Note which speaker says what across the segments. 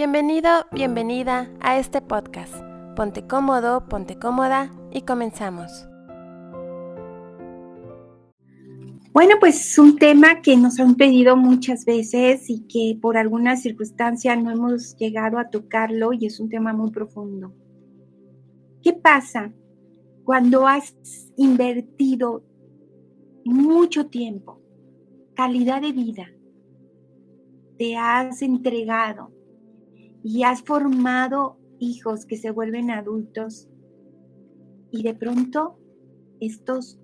Speaker 1: Bienvenido, bienvenida a este podcast. Ponte cómodo, ponte cómoda y comenzamos.
Speaker 2: Bueno, pues es un tema que nos han pedido muchas veces y que por alguna circunstancia no hemos llegado a tocarlo y es un tema muy profundo. ¿Qué pasa cuando has invertido mucho tiempo, calidad de vida, te has entregado y has formado hijos que se vuelven adultos y de pronto estos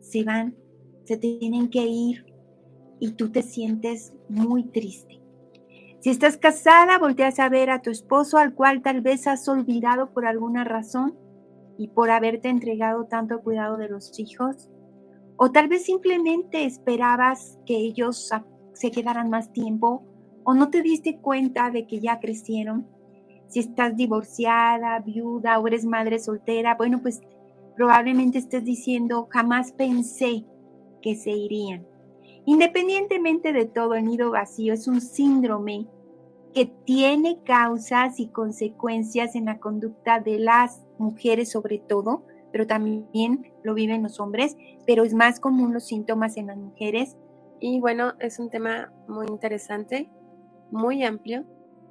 Speaker 2: se van, se tienen que ir y tú te sientes muy triste. Si estás casada, volteas a ver a tu esposo al cual tal vez has olvidado por alguna razón y por haberte entregado tanto cuidado de los hijos. O tal vez simplemente esperabas que ellos se quedaran más tiempo o no te diste cuenta de que ya crecieron. Si estás divorciada, viuda o eres madre soltera, bueno, pues probablemente estés diciendo, jamás pensé que se irían. Independientemente de todo, el nido vacío es un síndrome que tiene causas y consecuencias en la conducta de las mujeres sobre todo, pero también lo viven los hombres, pero es más común los síntomas en las mujeres.
Speaker 1: Y bueno, es un tema muy interesante muy amplio,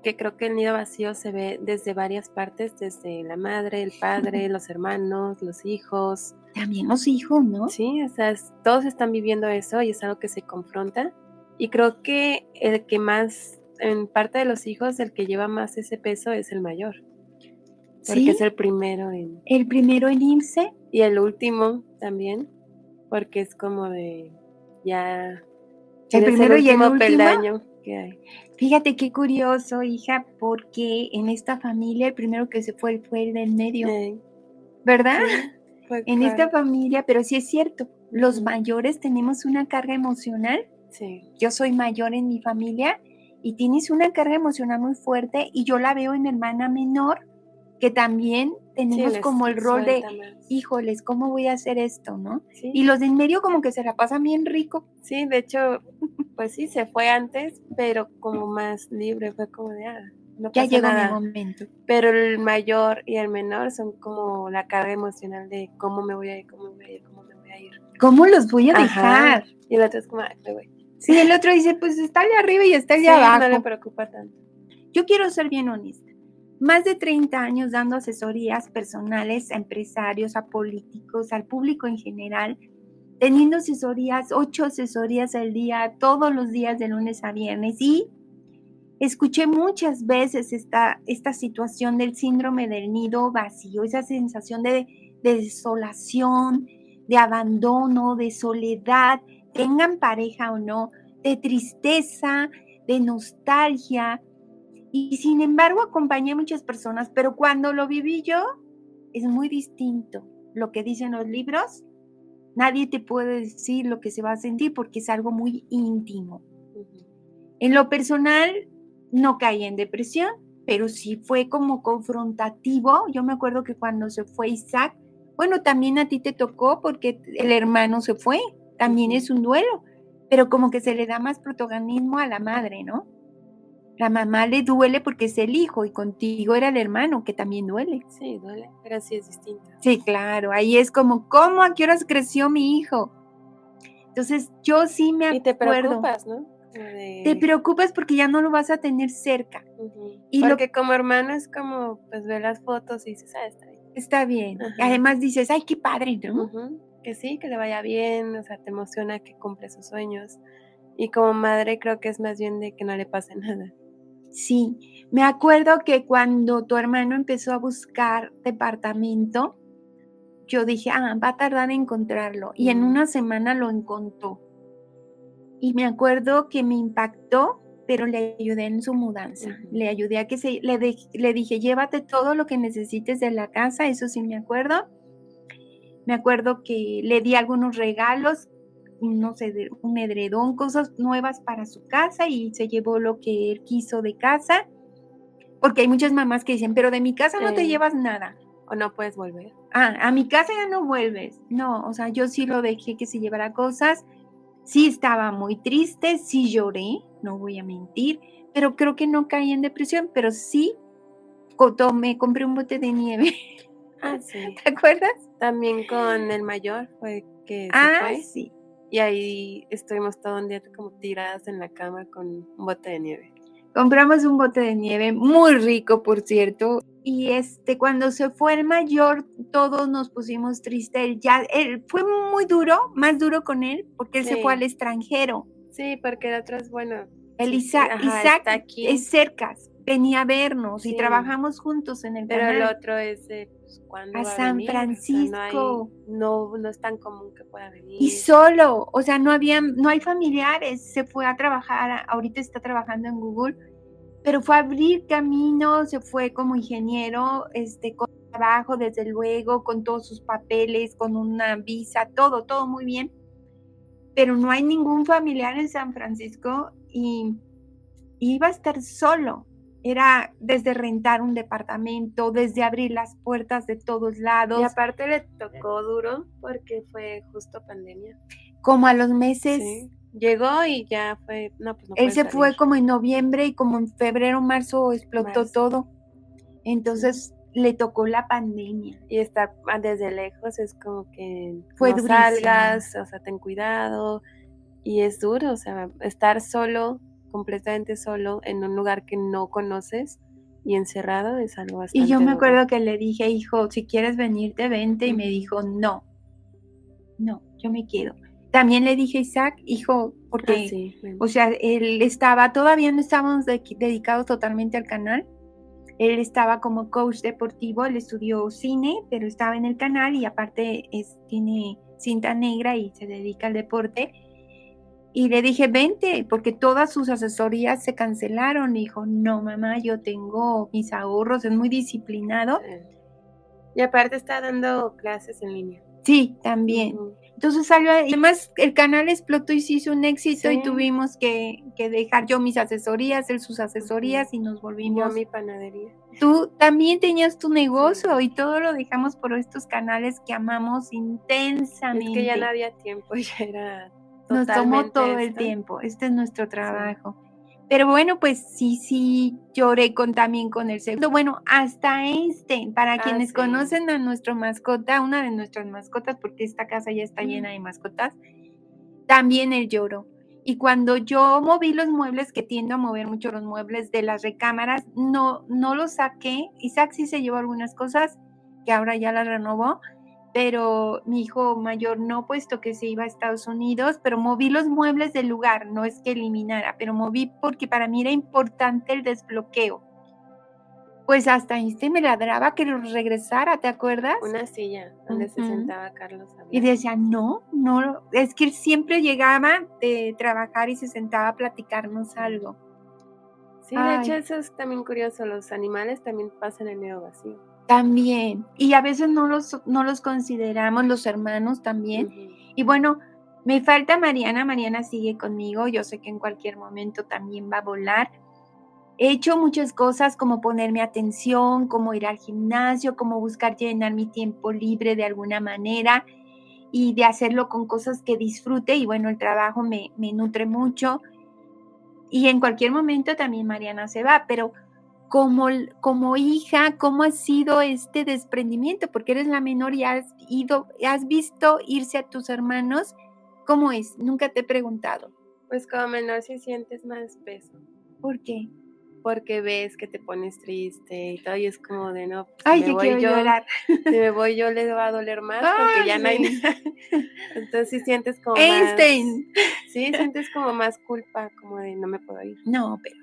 Speaker 1: que creo que el nido vacío se ve desde varias partes, desde la madre, el padre, los hermanos, los hijos.
Speaker 2: También los hijos, ¿no?
Speaker 1: Sí, o sea, todos están viviendo eso y es algo que se confronta. Y creo que el que más, en parte de los hijos, el que lleva más ese peso es el mayor. Porque es el primero en...
Speaker 2: El primero en irse.
Speaker 1: Y el último también, porque es como de ya...
Speaker 2: El primero y el último peldaño hay. Fíjate qué curioso, hija, porque en esta familia el primero que se fue fue el del medio. ¿Verdad? en esta familia, pero sí es cierto, los mayores tenemos una carga emocional.
Speaker 1: Sí.
Speaker 2: Yo soy mayor en mi familia y tienes una carga emocional muy fuerte y yo la veo en mi hermana menor que también tenemos como el rol de, híjoles, ¿cómo voy a hacer esto, no? Y los de en medio como que se la pasan bien rico.
Speaker 1: Sí, de hecho, pues sí, se fue antes, pero como más libre, fue como de, ah,
Speaker 2: no ya llegó mi momento.
Speaker 1: Pero el mayor y el menor son como la carga emocional de cómo me voy a ir, cómo me voy a ir, cómo me voy a ir.
Speaker 2: ¿Cómo los voy a dejar?
Speaker 1: Y el otro es como, ay, voy.
Speaker 2: Sí, el otro dice, pues está allá arriba y está allá abajo.
Speaker 1: No le preocupa tanto.
Speaker 2: Yo quiero ser bien honesta. Más de 30 años dando asesorías personales a empresarios, a políticos, al público en general, teniendo asesorías, ocho asesorías al día, todos los días de lunes a viernes. Y escuché muchas veces esta, esta situación del síndrome del nido vacío, esa sensación de, de desolación, de abandono, de soledad, tengan pareja o no, de tristeza, de nostalgia. Y sin embargo acompañé a muchas personas, pero cuando lo viví yo, es muy distinto lo que dicen los libros Nadie te puede decir lo que se va a sentir porque es algo muy íntimo. En lo personal, no caí en depresión, pero sí fue como confrontativo. Yo me acuerdo que cuando se fue Isaac, bueno, también a ti te tocó porque el hermano se fue, también es un duelo, pero como que se le da más protagonismo a la madre, ¿no? La mamá le duele porque es el hijo y contigo era el hermano, que también duele.
Speaker 1: Sí, duele, pero sí es distinto.
Speaker 2: Sí, claro, ahí es como, ¿cómo? ¿A qué horas creció mi hijo? Entonces, yo sí me acuerdo.
Speaker 1: Y te preocupas, ¿no?
Speaker 2: Te preocupas porque ya no lo vas a tener cerca.
Speaker 1: Y porque como hermano es como, pues ve las fotos y dices, ah, está bien.
Speaker 2: Está bien. Además dices, ay, qué padre, ¿no?
Speaker 1: Que sí, que le vaya bien, o sea, te emociona que cumple sus sueños. Y como madre creo que es más bien de que no le pase nada.
Speaker 2: Sí, me acuerdo que cuando tu hermano empezó a buscar departamento, yo dije, ah, va a tardar en encontrarlo. Y en una semana lo encontró. Y me acuerdo que me impactó, pero le ayudé en su mudanza. Le ayudé a que se, le, le dije, llévate todo lo que necesites de la casa, eso sí me acuerdo. Me acuerdo que le di algunos regalos no sé, un edredón, cosas nuevas para su casa y se llevó lo que él quiso de casa. Porque hay muchas mamás que dicen, pero de mi casa no te llevas nada.
Speaker 1: O no puedes volver.
Speaker 2: Ah, a mi casa ya no vuelves. No, o sea, yo sí lo dejé que se llevara cosas. Sí estaba muy triste, sí lloré, no voy a mentir, pero creo que no caí en depresión, pero sí me compré un bote de nieve.
Speaker 1: Ah, sí.
Speaker 2: ¿Te acuerdas?
Speaker 1: También con el mayor fue que se
Speaker 2: ah,
Speaker 1: fue.
Speaker 2: sí.
Speaker 1: Y ahí estuvimos todo un día como tiradas en la cama con un bote de nieve.
Speaker 2: Compramos un bote de nieve muy rico, por cierto. Y este, cuando se fue el mayor, todos nos pusimos tristes. Ya, él fue muy duro, más duro con él, porque él se fue al extranjero.
Speaker 1: Sí, porque el otro es bueno.
Speaker 2: El Isaac,
Speaker 1: ajá,
Speaker 2: Isaac
Speaker 1: aquí.
Speaker 2: es cercas, venía a vernos y trabajamos juntos en el
Speaker 1: Pero el otro es ¿cuándo
Speaker 2: A
Speaker 1: va
Speaker 2: San
Speaker 1: venir? O sea,
Speaker 2: Francisco.
Speaker 1: no, hay- no, no es tan común que pueda venir.
Speaker 2: Y solo, o sea, no había, no hay familiares, se fue a trabajar, ahorita está trabajando en Google, pero fue a abrir camino, se fue como ingeniero, este, con trabajo, desde luego, con todos sus papeles, con una visa, todo, todo muy bien. Pero no hay ningún familiar en San Francisco y iba a estar solo. Era desde rentar un departamento, desde abrir las puertas de todos lados.
Speaker 1: Y aparte le tocó duro porque fue justo pandemia.
Speaker 2: como a los meses.
Speaker 1: Sí. Llegó y ya fue, no, pues no
Speaker 2: Él se fue como en noviembre y como en febrero, marzo explotó
Speaker 1: Marzo.
Speaker 2: todo. Entonces le tocó la pandemia.
Speaker 1: Y estar desde lejos es como que
Speaker 2: Fue
Speaker 1: no salgas, o sea, ten cuidado. Y es duro, o sea, estar solo, completamente solo, en un lugar que no conoces y encerrado es algo bastante
Speaker 2: Y yo me
Speaker 1: duro.
Speaker 2: acuerdo que le dije, hijo, si quieres venirte, vente. Y me dijo, no, no, yo me quedo. También le dije, Isaac, hijo, porque,
Speaker 1: Ah, sí,
Speaker 2: o sea, él estaba, todavía no estábamos de- dedicados totalmente al canal. Él estaba como coach deportivo, él estudió cine, pero estaba en el canal y aparte es, tiene cinta negra y se dedica al deporte. Y le dije, vente, porque todas sus asesorías se cancelaron. Y dijo, no, mamá, yo tengo mis ahorros, es muy disciplinado.
Speaker 1: Y aparte está dando clases en línea.
Speaker 2: Sí, también. Entonces salió, y además el canal explotó y se hizo un éxito y tuvimos que, que dejar yo mis asesorías, él sus asesorías y nos
Speaker 1: Yo
Speaker 2: volvimos.
Speaker 1: mi panadería.
Speaker 2: Tú también tenías tu negocio y todo lo dejamos por estos canales que amamos
Speaker 1: Es
Speaker 2: intensamente.
Speaker 1: que ya no había tiempo, ya era
Speaker 2: Nos tomó todo el tiempo. Este es nuestro trabajo. Pero bueno, pues sí, sí, lloré con, también con el segundo. Bueno, hasta Einstein, para
Speaker 1: Ah,
Speaker 2: quienes
Speaker 1: sí.
Speaker 2: conocen a nuestro mascota, una de nuestras mascotas, porque esta casa ya está
Speaker 1: Mm.
Speaker 2: llena de mascotas, también él lloró. Y cuando yo moví los muebles, que tiendo a mover mucho los muebles de las recámaras, no, no los saqué. Isaac sí se llevó algunas cosas que ahora ya las renovó, pero mi hijo mayor no, puesto que se iba a Estados Unidos, pero moví los muebles del lugar, no es que eliminara, pero moví porque para mí era importante el desbloqueo. Pues hasta este me ladraba que regresara, ¿te acuerdas?
Speaker 1: Una silla donde se sentaba Carlos.
Speaker 2: Y decía, no, no, es que él siempre llegaba de trabajar y se sentaba a platicarnos algo.
Speaker 1: Sí, de hecho eso es también curioso. Los animales también pasan el nido vacío.
Speaker 2: También. Y a veces no los, no los consideramos, los hermanos también. Y bueno, me falta Mariana, Mariana sigue conmigo, yo sé que en cualquier momento también va a volar. He hecho muchas cosas como ponerme atención, como ir al gimnasio, como buscar llenar mi tiempo libre de alguna manera y de hacerlo con cosas que disfrute y bueno, el trabajo me, me nutre mucho. Y en cualquier momento también Mariana se va, pero como, como hija, ¿cómo ha sido este desprendimiento? Porque eres la menor y has ido, has visto irse a tus hermanos. ¿Cómo es? Nunca te he preguntado.
Speaker 1: Pues como menor sí sientes más peso.
Speaker 2: ¿Por qué?
Speaker 1: Porque ves que te pones triste y todo, y es como de no, pues,
Speaker 2: Ay,
Speaker 1: me voy
Speaker 2: quiero
Speaker 1: yo,
Speaker 2: llorar.
Speaker 1: si me voy yo le va a doler más porque
Speaker 2: Ay,
Speaker 1: ya no hay nada. Entonces sí sientes como
Speaker 2: Einstein.
Speaker 1: más, sí, sientes como más culpa, como de no me puedo ir.
Speaker 2: No, pero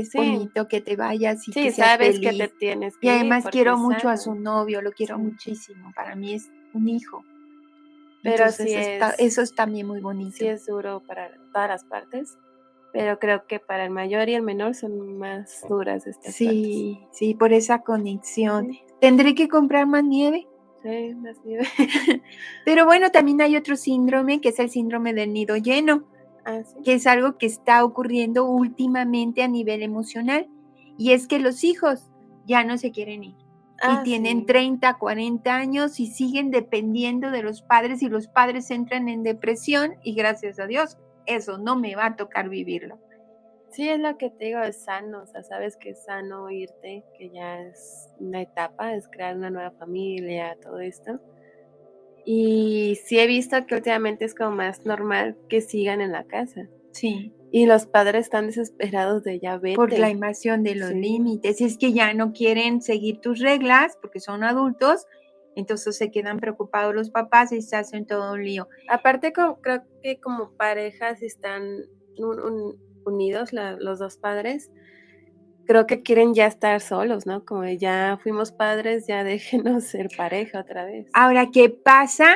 Speaker 2: es
Speaker 1: Sí.
Speaker 2: bonito que te vayas y
Speaker 1: Sí,
Speaker 2: que seas
Speaker 1: sabes que te tienes que
Speaker 2: Y además quiero mucho a su novio, lo quiero muchísimo. Para mí es un hijo.
Speaker 1: Pero
Speaker 2: Entonces
Speaker 1: sí
Speaker 2: está-
Speaker 1: es-
Speaker 2: eso es también muy bonito.
Speaker 1: sí es duro para todas las partes, pero creo que para el mayor y el menor son más duras estas
Speaker 2: Sí, sí, por esa conexión. Tendré que comprar más nieve.
Speaker 1: Sí, más nieve.
Speaker 2: Pero bueno, también hay otro síndrome que es el síndrome del nido lleno,
Speaker 1: Ah, sí.
Speaker 2: que es algo que está ocurriendo últimamente a nivel emocional. Y es que los hijos ya no se quieren ir.
Speaker 1: Ah,
Speaker 2: y tienen
Speaker 1: sí.
Speaker 2: 30, 40 años y siguen dependiendo de los padres y los padres entran en depresión y gracias a Dios, eso no me va a tocar vivirlo.
Speaker 1: Sí, es lo que te digo, es sano, o sea, sabes que es sano irte, que ya es una etapa, es crear una nueva familia, todo esto. Y sí he visto que últimamente es como más normal que sigan en la casa.
Speaker 2: Sí.
Speaker 1: Y los padres están desesperados de ya ver.
Speaker 2: Por la invasión de los límites. Es que ya no quieren seguir tus reglas porque son adultos, entonces se quedan preocupados los papás y se hacen todo un lío.
Speaker 1: Aparte, creo que como parejas están unidos los dos padres, creo que quieren ya estar solos, ¿no? Como ya fuimos padres, ya déjenos ser pareja otra vez.
Speaker 2: Ahora, ¿qué pasa?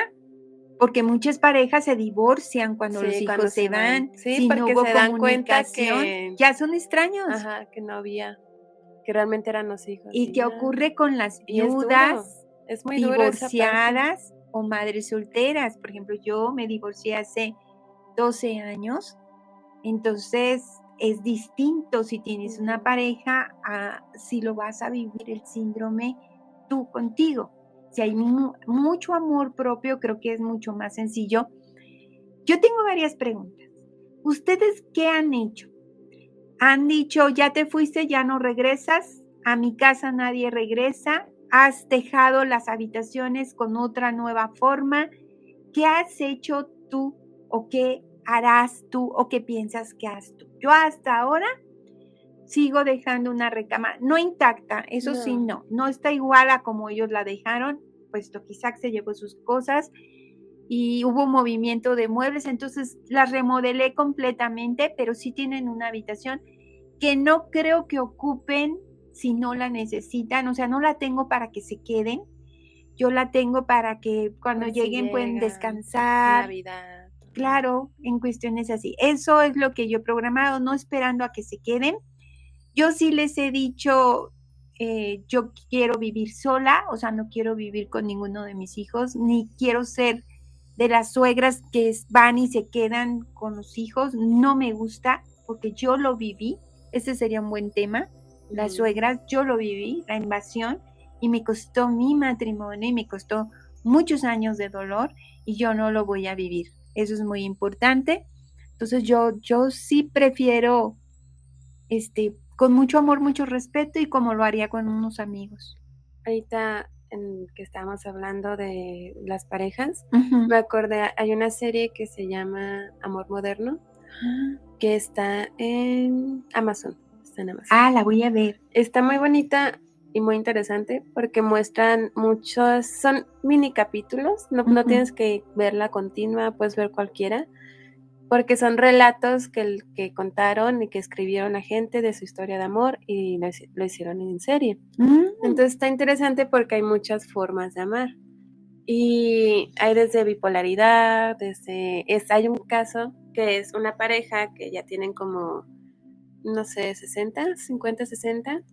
Speaker 2: Porque muchas parejas se divorcian cuando los hijos se, van.
Speaker 1: Sí, porque se dan cuenta que
Speaker 2: ya son extraños.
Speaker 1: Ajá, que no había, que realmente eran los hijos.
Speaker 2: ¿Y, qué ocurre con las viudas, es, muy divorciadas o madres solteras? Por ejemplo, yo me divorcié hace 12 años entonces es distinto si tienes una pareja a si lo vas a vivir el síndrome tú contigo. Si hay mucho amor propio, creo que es mucho más sencillo. Yo tengo varias preguntas. ¿Ustedes qué han hecho? ¿Han dicho, ya te fuiste, ya no regresas? A mi casa nadie regresa. ¿Has dejado las habitaciones con otra nueva forma? ¿Qué has hecho tú o qué harás tú o qué piensas que harás tú. Yo hasta ahora sigo dejando una recama, no intacta, eso sí, no, no está igual a como ellos la dejaron, puesto que Isaac se llevó sus cosas y hubo movimiento de muebles, entonces las remodelé completamente, pero sí tienen una habitación que no creo que ocupen si no la necesitan, o sea, no la tengo para que se queden, yo la tengo para que cuando pues lleguen pueden descansar.
Speaker 1: Navidad
Speaker 2: claro en cuestiones así. Eso es lo que yo he programado, no esperando a que se queden. Yo sí les he dicho, eh, yo quiero vivir sola, o sea, no quiero vivir con ninguno de mis hijos, ni quiero ser de las suegras que van y se quedan con los hijos. No me gusta porque yo lo viví. Ese sería un buen tema. Las suegras, yo lo viví, la invasión, y me costó mi matrimonio y me costó muchos años de dolor y yo no lo voy a vivir. Eso es muy importante. Entonces yo, yo sí prefiero, este, con mucho amor, mucho respeto y como lo haría con unos amigos.
Speaker 1: Ahorita en que estábamos hablando de las parejas, me acordé, hay una serie que se llama Amor Moderno, ah. que está en Amazon. Está en Amazon.
Speaker 2: Ah, la voy a ver.
Speaker 1: Está muy bonita y muy interesante porque muestran muchos, son mini capítulos, no, no tienes que verla continua, puedes ver cualquiera, porque son relatos que, que contaron y que escribieron la gente de su historia de amor y lo, hicieron en serie. Mm. Entonces está interesante porque hay muchas formas de amar. Y hay desde bipolaridad, desde... Es, hay un caso que es una pareja que ya tienen como, no sé, 60, 50, 60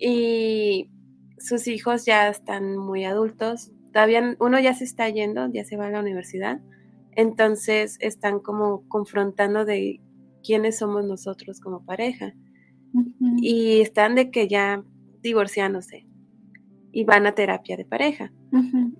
Speaker 1: y sus hijos ya están muy adultos. Todavía uno ya se está yendo, ya se va a la universidad. Entonces están como confrontando de quiénes somos nosotros como pareja. Y están de que ya divorciándose y van a terapia de pareja.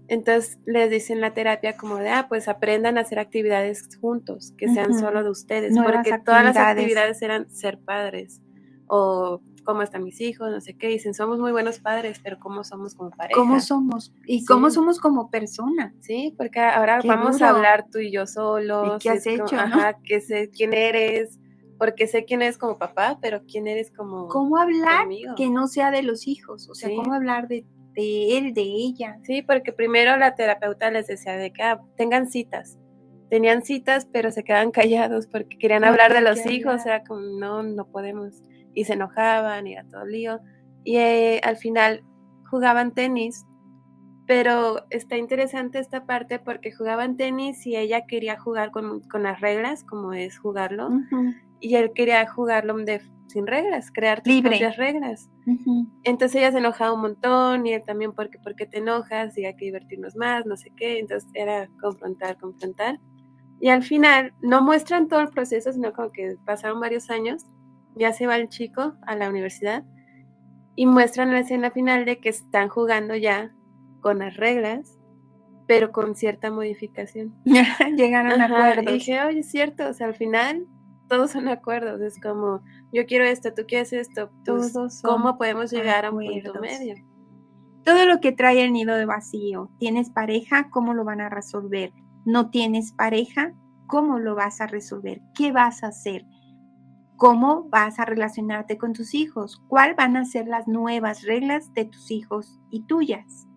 Speaker 1: Entonces les dicen la terapia como de, ah, pues aprendan a hacer actividades juntos, que sean solo de ustedes, porque todas las actividades eran ser padres o cómo están mis hijos, no sé qué, dicen, somos muy buenos padres, pero ¿cómo somos como pareja?
Speaker 2: ¿Cómo somos? ¿Y cómo somos como persona?
Speaker 1: Sí, porque ahora vamos a hablar tú y yo solos.
Speaker 2: ¿Y qué has hecho?
Speaker 1: Ajá, que sé quién eres, porque sé quién eres como papá, pero quién eres como
Speaker 2: ¿Cómo hablar que no sea de los hijos? O sea, ¿cómo hablar de, él, de ella?
Speaker 1: Sí, porque primero la terapeuta les decía de que ah, tengan citas. Tenían citas, pero se quedaban callados porque querían hablar de los hijos, o sea, como no, no podemos y se enojaban y era todo lío. Y eh, al final jugaban tenis, pero está interesante esta parte porque jugaban tenis y ella quería jugar con, las reglas, como es jugarlo, y él quería jugarlo de, sin reglas, crear tus propias reglas. Entonces ella se enojaba un montón y él también porque, porque te enojas y hay que divertirnos más, no sé qué, entonces era confrontar, confrontar. Y al final no muestran todo el proceso, sino como que pasaron varios años ya se va el chico a la universidad y muestran la escena final de que están jugando ya con las reglas, pero con cierta modificación.
Speaker 2: Llegaron a acuerdos.
Speaker 1: Y dije, oye, es cierto, o sea, al final todos son acuerdos, es como, yo quiero esto, tú quieres esto, pues, todos ¿cómo podemos llegar a un punto medio?
Speaker 2: Todo lo que trae el nido de vacío. ¿Tienes pareja? ¿Cómo lo van a resolver? ¿No tienes pareja? ¿Cómo lo vas a resolver? ¿Qué vas a hacer? ¿Cómo vas a relacionarte con tus hijos? ¿Cuáles van a ser las nuevas reglas de tus hijos y tuyas?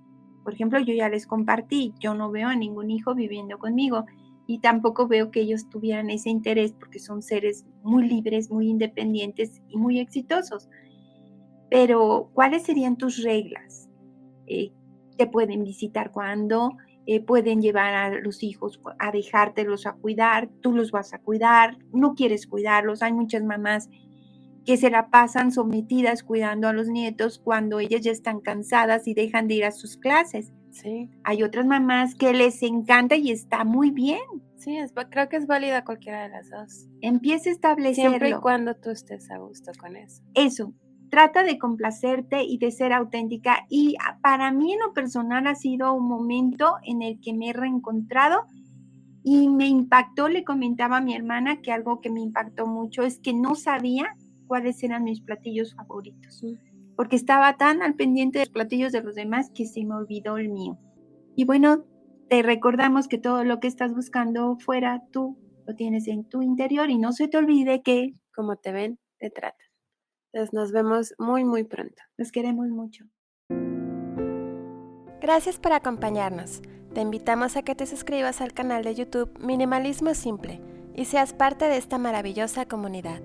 Speaker 2: Por ejemplo, yo ya les compartí, yo no veo a ningún hijo viviendo conmigo y tampoco veo que ellos tuvieran ese interés porque son seres muy libres, muy independientes y muy exitosos. Pero, ¿cuáles serían tus reglas? Eh, te pueden visitar cuando, eh, pueden llevar a los hijos a dejártelos a cuidar, tú los vas a cuidar, no quieres cuidarlos. Hay muchas mamás que se la pasan sometidas cuidando a los nietos cuando ellas ya están cansadas y dejan de ir a sus clases.
Speaker 1: Sí.
Speaker 2: Hay otras mamás que les encanta y está muy bien.
Speaker 1: Sí, creo que es válida cualquiera de las dos.
Speaker 2: Empieza a establecerlo.
Speaker 1: Siempre y cuando tú estés a gusto con eso.
Speaker 2: Eso. Trata de complacerte y de ser auténtica. Y ah, para mí en lo personal ha sido un momento en el que me he reencontrado y me impactó, le comentaba a mi hermana que algo que me impactó mucho es que no sabía cuáles eran mis platillos favoritos porque estaba tan al pendiente de los platillos de los demás que se me olvidó el mío. Y bueno, te recordamos que todo lo que estás buscando fuera, tú lo tienes en tu interior y no se te olvide que
Speaker 1: como te ven, te tratan. Nos vemos muy, muy pronto.
Speaker 2: Los queremos mucho.
Speaker 1: Gracias por acompañarnos. Te invitamos a que te suscribas al canal de YouTube Minimalismo Simple y seas parte de esta maravillosa comunidad.